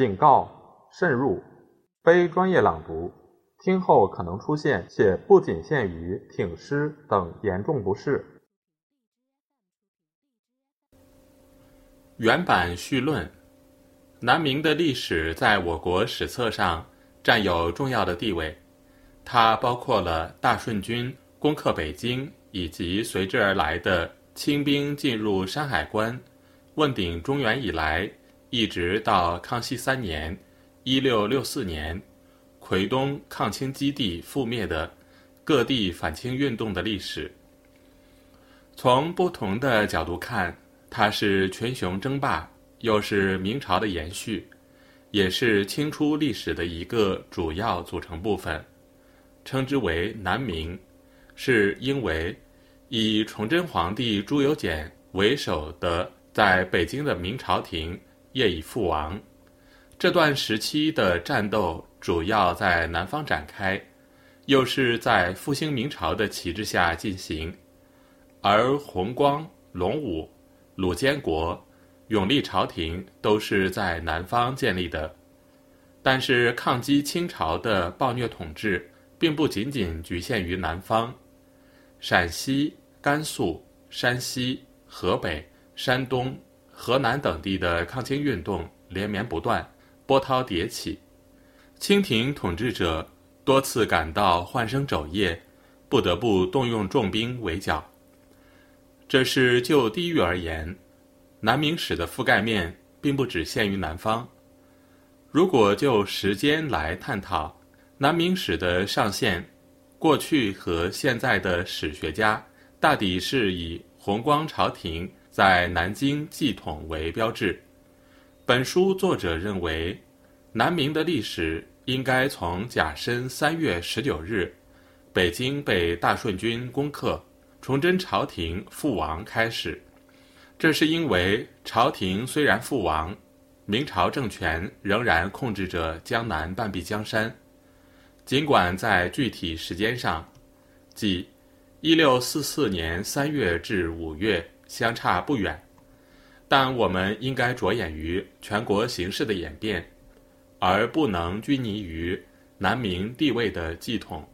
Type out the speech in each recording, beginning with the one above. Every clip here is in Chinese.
警告：慎入，非专业朗读，听后可能出现且不仅限于挺尸等严重不适。原版序论：南明的历史在我国史册上占有重要的地位，它包括了大顺军攻克北京以及随之而来的清兵进入山海关、问鼎中原以来，一直到康熙三年（一六六四年）奎东抗清基地覆灭的各地反清运动的历史。从不同的角度看。它是群雄争霸，又是明朝的延续，也是清初历史的一个主要组成部分，称之为南明，是因为以崇祯皇帝朱由检为首的在北京的明朝廷业已覆亡，这段时期的战斗主要在南方展开，又是在复兴明朝的旗帜下进行，而弘光、隆武。鲁监国、永历朝廷都是在南方建立的，但是抗击清朝的暴虐统治并不仅仅局限于南方，陕西、甘肃、山西、河北、山东、河南等地的抗清运动连绵不断，波涛迭起，清廷统治者多次感到换生肘腋，不得不动用重兵围剿。这是就地域而言，南明史的覆盖面并不只限于南方。如果就时间来探讨南明史的上限，过去和现在的史学家大抵是以弘光朝廷在南京继统为标志。本书作者认为，南明的历史应该从甲申三月十九日，北京被大顺军攻克。崇祯朝廷覆亡开始，这是因为朝廷虽然覆亡，明朝政权仍然控制着江南半壁江山。尽管在具体时间上，即一六四四年三月至五月相差不远，但我们应该着眼于全国形势的演变，而不能拘泥于南明地位的继统。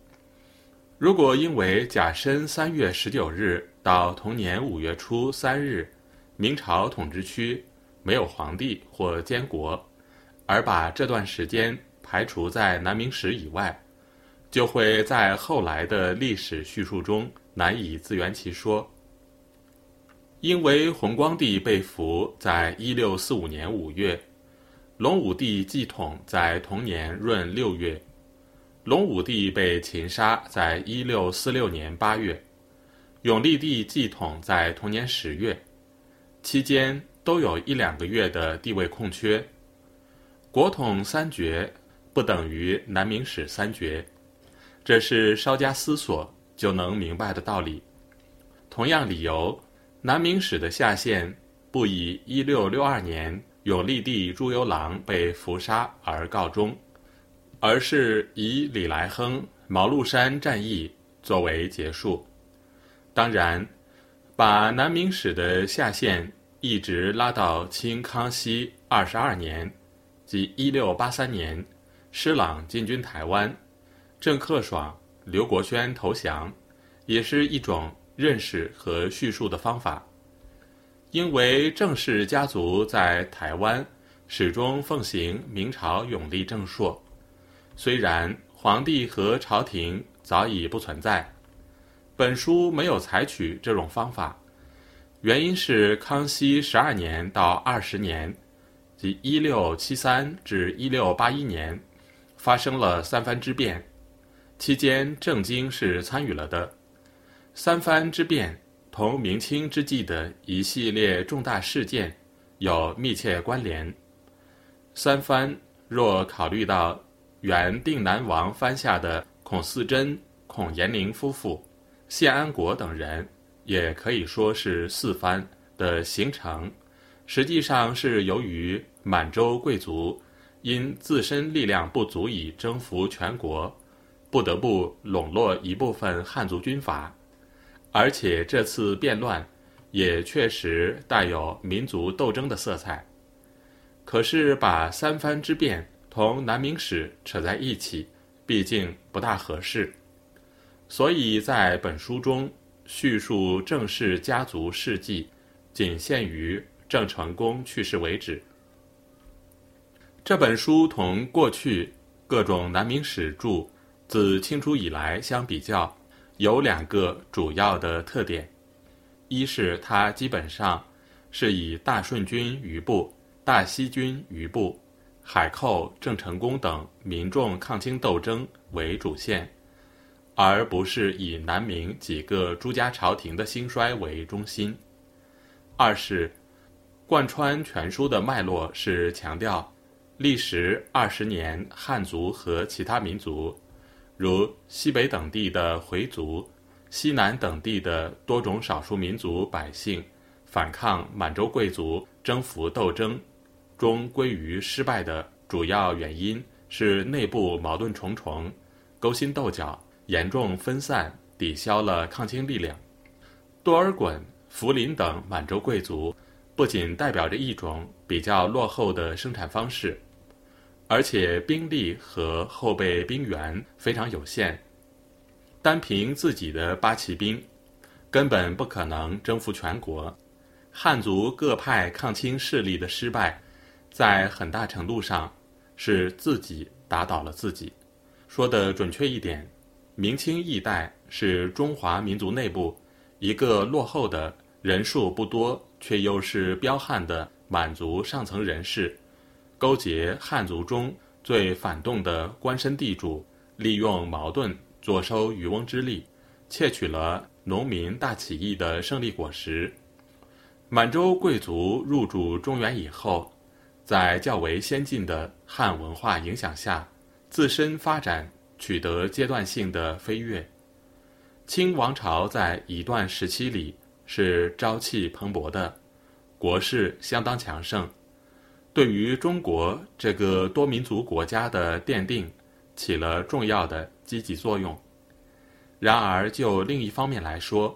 如果因为甲申三月十九日到同年五月初三日，明朝统治区没有皇帝或监国，而把这段时间排除在南明史以外，就会在后来的历史叙述中难以自圆其说。因为弘光帝被俘在一六四五年五月，隆武帝继统在同年闰六月。隆武帝被擒杀在一六四六年八月，永历帝继统在同年十月，期间都有一两个月的地位空缺。国统三绝不等于南明史三绝，这是稍加思索就能明白的道理。同样理由，南明史的下限不以一六六二年永历帝朱由榔被伏杀而告终。而是以李来亨毛鹿山战役作为结束。当然，把南明史的下限一直拉到清康熙二十二年，即一六八三年，施琅进军台湾，郑克爽、刘国轩投降，也是一种认识和叙述的方法。因为郑氏家族在台湾始终奉行明朝永历正朔。虽然皇帝和朝廷早已不存在，本书没有采取这种方法，原因是康熙十二年到二十年，即一六七三至一六八一年，发生了三藩之变，期间郑经是参与了的。三藩之变同明清之际的一系列重大事件有密切关联。三藩若考虑到。原定南王藩下的孔四珍、孔延龄夫妇、谢安国等人，也可以说是四藩的形成，实际上是由于满洲贵族因自身力量不足以征服全国，不得不笼络一部分汉族军阀，而且这次变乱也确实带有民族斗争的色彩。可是把三藩之变同南明史扯在一起，毕竟不大合适。所以在本书中叙述郑氏家族事迹，仅限于郑成功去世为止。这本书同过去各种南明史著自清初以来相比较，有两个主要的特点：一是它基本上是以大顺军余部、大西军余部、海寇郑成功等民众抗清斗争为主线。而不是以南明几个朱家朝廷的兴衰为中心。二是，贯穿全书的脉络是强调，历时二十年汉族和其他民族，如西北等地的回族、西南等地的多种少数民族百姓，反抗满洲贵族征服斗争，中归于失败的主要原因是内部矛盾重重，勾心斗角。严重分散，抵消了抗清力量。多尔衮、福临等满洲贵族，不仅代表着一种比较落后的生产方式，而且兵力和后备兵员非常有限。单凭自己的八旗兵，根本不可能征服全国。汉族各派抗清势力的失败，在很大程度上是自己打倒了自己。说的准确一点。明清易代是中华民族内部一个落后的人数不多却又是彪悍的满族上层人士，勾结汉族中最反动的官绅地主，利用矛盾坐收渔翁之利，窃取了农民大起义的胜利果实。满洲贵族入主中原以后，在较为先进的汉文化影响下，自身发展。取得阶段性的飞跃。清王朝在一段时期里是朝气蓬勃的，国势相当强盛，对于中国这个多民族国家的奠定起了重要的积极作用。然而，就另一方面来说，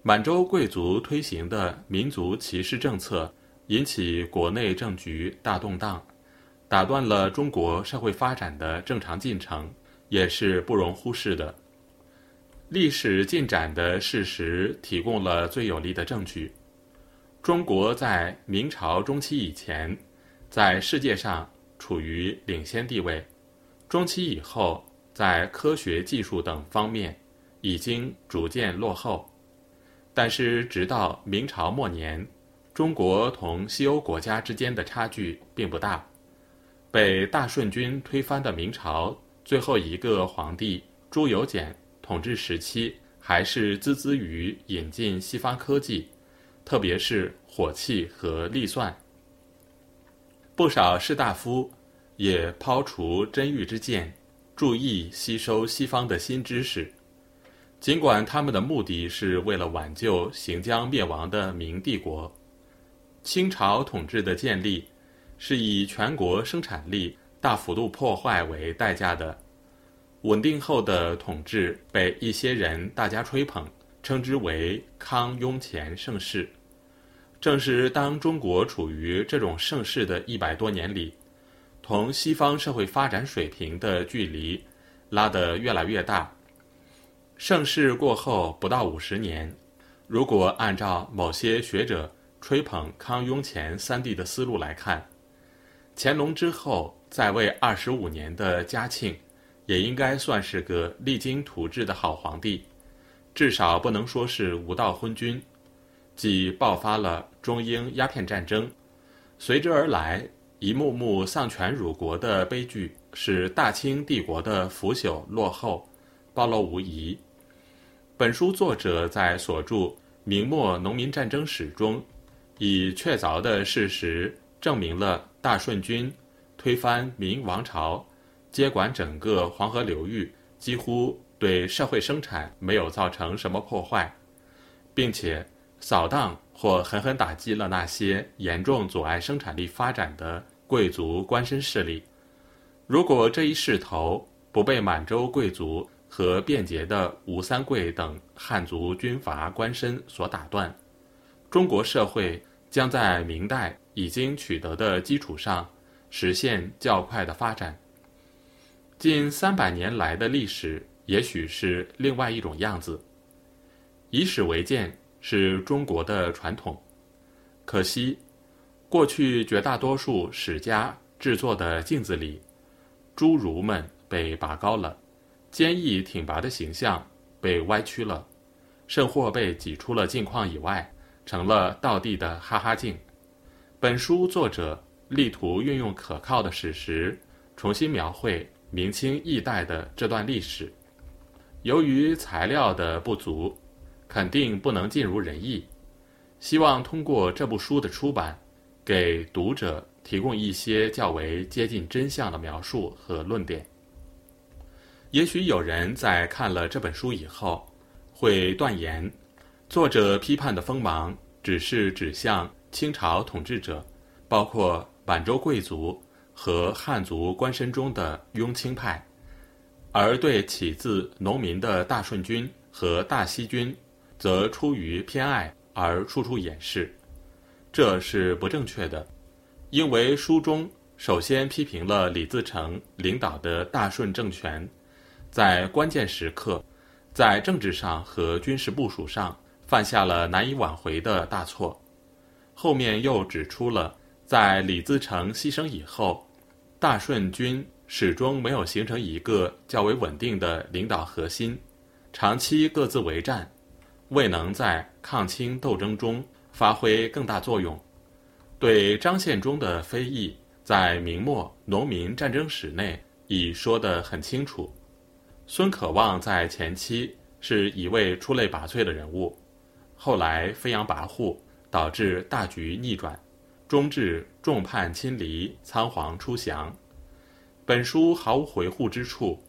满洲贵族推行的民族歧视政策引起国内政局大动荡，打断了中国社会发展的正常进程。也是不容忽视的。历史进展的事实提供了最有力的证据。中国在明朝中期以前，在世界上处于领先地位；中期以后，在科学技术等方面已经逐渐落后。但是，直到明朝末年，中国同西欧国家之间的差距并不大。被大顺军推翻的明朝。最后一个皇帝朱由检统治时期，还是孜孜于引进西方科技，特别是火器和力算。不少士大夫也抛除真欲之见，注意吸收西方的新知识。尽管他们的目的是为了挽救行将灭亡的明帝国，清朝统治的建立是以全国生产力。大幅度破坏为代价的稳定后的统治被一些人大加吹捧，称之为康雍乾盛世。正是当中国处于这种盛世的一百多年里，同西方社会发展水平的距离拉得越来越大。盛世过后不到五十年，如果按照某些学者吹捧康雍乾三帝的思路来看，乾隆之后。在位二十五年的嘉庆，也应该算是个励精图治的好皇帝，至少不能说是无道昏君。即爆发了中英鸦片战争，随之而来一幕幕丧权辱国的悲剧，使大清帝国的腐朽落后暴露无遗。本书作者在所著《明末农民战争史》中，以确凿的事实证明了大顺军。推翻明王朝，接管整个黄河流域，几乎对社会生产没有造成什么破坏，并且扫荡或狠狠打击了那些严重阻碍生产力发展的贵族官绅势力。如果这一势头不被满洲贵族和便捷的吴三桂等汉族军阀官绅所打断，中国社会将在明代已经取得的基础上实现较快的发展。近三百年来的历史也许是另外一种样子。以史为鉴是中国的传统，可惜，过去绝大多数史家制作的镜子里，侏儒们被拔高了，坚毅挺拔的形象被歪曲了，甚或被挤出了镜框以外。成了道地的哈哈镜。本书作者力图运用可靠的史实，重新描绘明清易代的这段历史。由于材料的不足，肯定不能尽如人意。希望通过这部书的出版，给读者提供一些较为接近真相的描述和论点。也许有人在看了这本书以后，会断言。作者批判的锋芒只是指向清朝统治者，包括满洲贵族和汉族官绅中的雍清派，而对起自农民的大顺军和大西军，则出于偏爱而处处掩饰，这是不正确的，因为书中首先批评了李自成领导的大顺政权，在关键时刻，在政治上和军事部署上。犯下了难以挽回的大错，后面又指出了，在李自成牺牲以后，大顺军始终没有形成一个较为稳定的领导核心，长期各自为战，未能在抗清斗争中发挥更大作用。对张献忠的非议，在明末农民战争史内已说得很清楚。孙可望在前期是一位出类拔萃的人物。后来飞扬跋扈，导致大局逆转，终至众叛亲离，仓皇出降。本书毫无回护之处。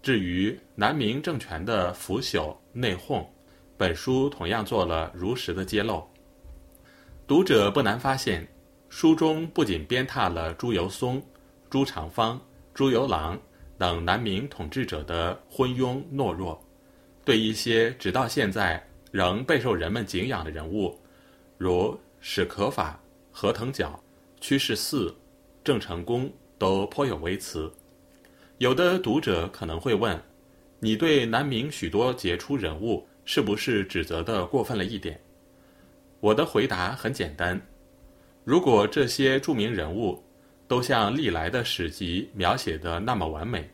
至于南明政权的腐朽内讧，本书同样做了如实的揭露。读者不难发现，书中不仅鞭挞了朱由崧、朱长方、朱由榔等南明统治者的昏庸懦弱，对一些直到现在。仍备受人们敬仰的人物，如史可法、何腾蛟、屈世嗣、郑成功，都颇有微词。有的读者可能会问：你对南明许多杰出人物，是不是指责的过分了一点？我的回答很简单：如果这些著名人物都像历来的史籍描写的那么完美，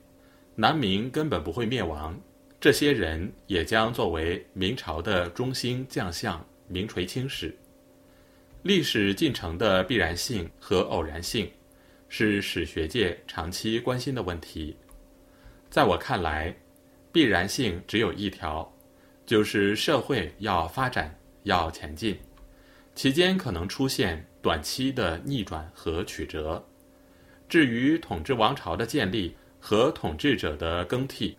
南明根本不会灭亡。这些人也将作为明朝的中兴将相名垂青史。历史进程的必然性和偶然性，是史学界长期关心的问题。在我看来，必然性只有一条，就是社会要发展、要前进，其间可能出现短期的逆转和曲折。至于统治王朝的建立和统治者的更替，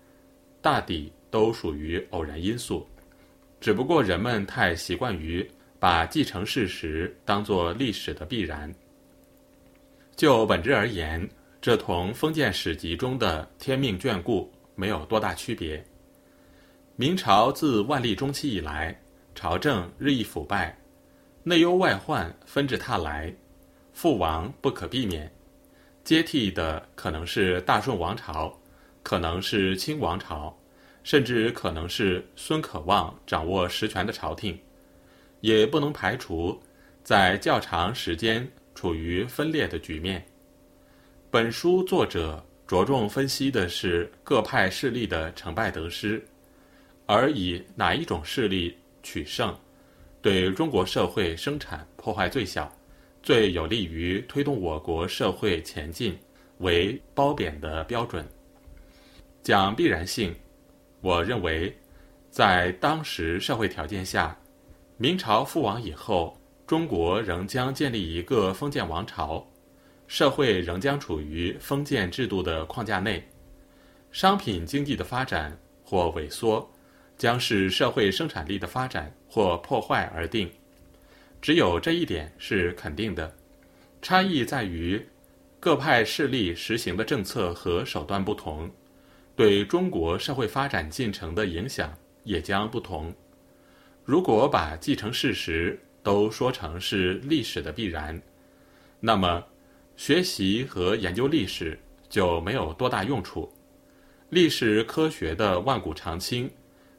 大抵。都属于偶然因素，只不过人们太习惯于把继承事实当作历史的必然。就本质而言，这同封建史籍中的天命眷顾没有多大区别。明朝自万历中期以来，朝政日益腐败，内忧外患纷至沓来，覆亡不可避免，接替的可能是大顺王朝，可能是清王朝。甚至可能是孙可望掌握实权的朝廷，也不能排除在较长时间处于分裂的局面。本书作者着重分析的是各派势力的成败得失，而以哪一种势力取胜，对中国社会生产破坏最小，最有利于推动我国社会前进为褒贬的标准。讲必然性。我认为，在当时社会条件下，明朝覆亡以后，中国仍将建立一个封建王朝，社会仍将处于封建制度的框架内，商品经济的发展或萎缩，将是社会生产力的发展或破坏而定。只有这一点是肯定的，差异在于各派势力实行的政策和手段不同。对中国社会发展进程的影响也将不同。如果把继承事实都说成是历史的必然，那么学习和研究历史就没有多大用处。历史科学的万古长青，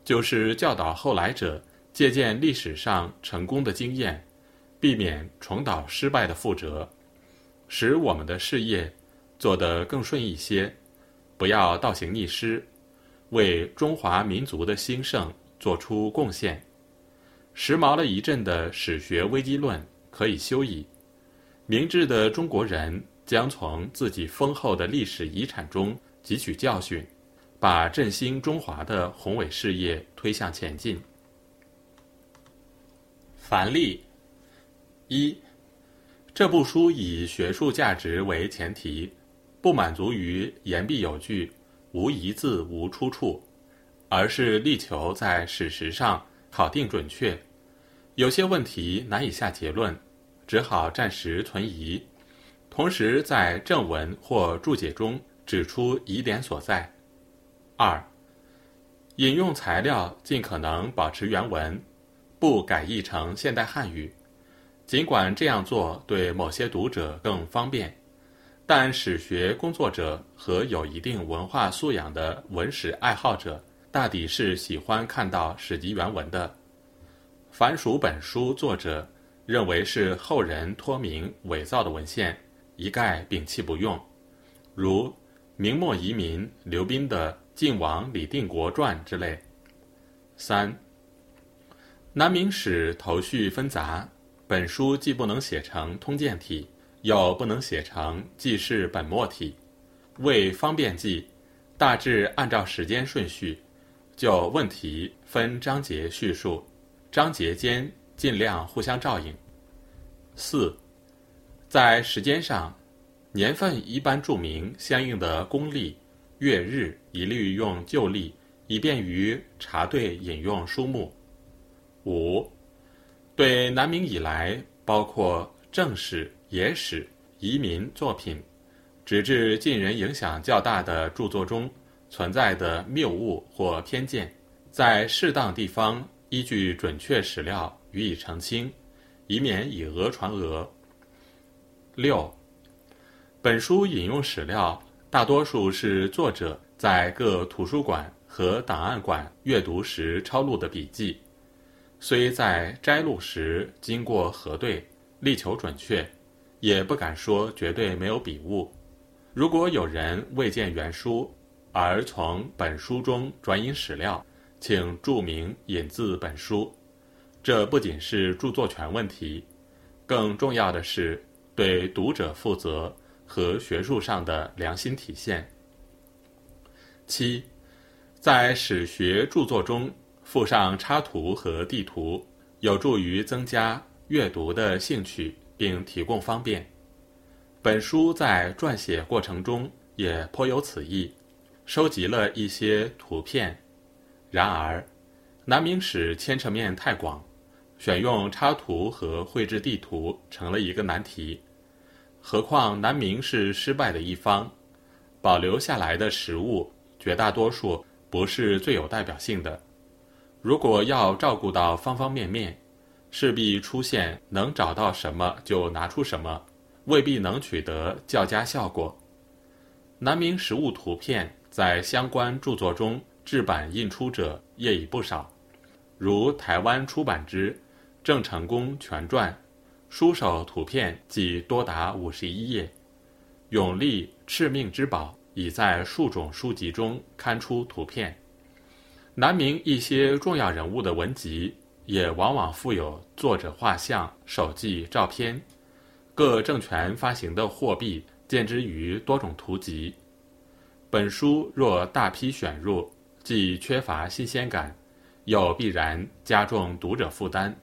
就是教导后来者借鉴历史上成功的经验，避免重蹈失败的覆辙，使我们的事业做得更顺一些，不要倒行逆施，为中华民族的兴盛做出贡献。时髦了一阵的史学危机论可以休矣，明智的中国人将从自己丰厚的历史遗产中汲取教训，把振兴中华的宏伟事业推向前进。凡例一，这部书以学术价值为前提，不满足于言必有据、无一字无出处，而是力求在史实上考定准确。有些问题难以下结论，只好暂时存疑。同时，在正文或注解中指出疑点所在。二、引用材料尽可能保持原文，不改译成现代汉语。尽管这样做对某些读者更方便，但史学工作者和有一定文化素养的文史爱好者，大抵是喜欢看到史籍原文的。凡属本书作者认为是后人托名伪造的文献，一概摒弃不用，如明末移民刘斌的《晋王李定国传》之类。三，南明史头绪纷杂，本书既不能写成通鉴体，又不能写成记事本末体，为方便记，大致按照时间顺序，就问题分章节叙述。章节间尽量互相照应。四，在时间上，年份一般注明相应的公历、月日，一律用旧历，以便于查对引用书目。五，对南明以来，包括正史、野史、移民作品，直至近人影响较大的著作中存在的谬误或偏见，在适当地方。依据准确史料予以澄清，以免以讹传讹。六，本书引用史料大多数是作者在各图书馆和档案馆阅读时抄录的笔记，虽在摘录时经过核对，力求准确，也不敢说绝对没有笔误。如果有人未见原书，而从本书中转引史料，请注明引自本书，这不仅是著作权问题，更重要的是对读者负责和学术上的良心体现。七，在史学著作中附上插图和地图，有助于增加阅读的兴趣，并提供方便。本书在撰写过程中也颇有此意，收集了一些图片。然而，南明史牵扯面太广，选用插图和绘制地图成了一个难题。何况南明是失败的一方，保留下来的实物绝大多数不是最有代表性的。如果要照顾到方方面面，势必出现能找到什么就拿出什么，未必能取得较佳效果。南明实物图片在相关著作中。制版印出者也已不少，如台湾出版之《郑成功全传》，书首图片即多达五十一页。永历敕命之宝已在数种书籍中刊出图片。南明一些重要人物的文集也往往附有作者画像、手记、照片。各政权发行的货币见之于多种图集。本书若大批选入。既缺乏新鲜感，又必然加重读者负担。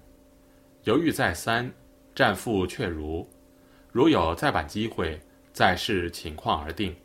犹豫再三，战复却如。如有再版机会，再视情况而定。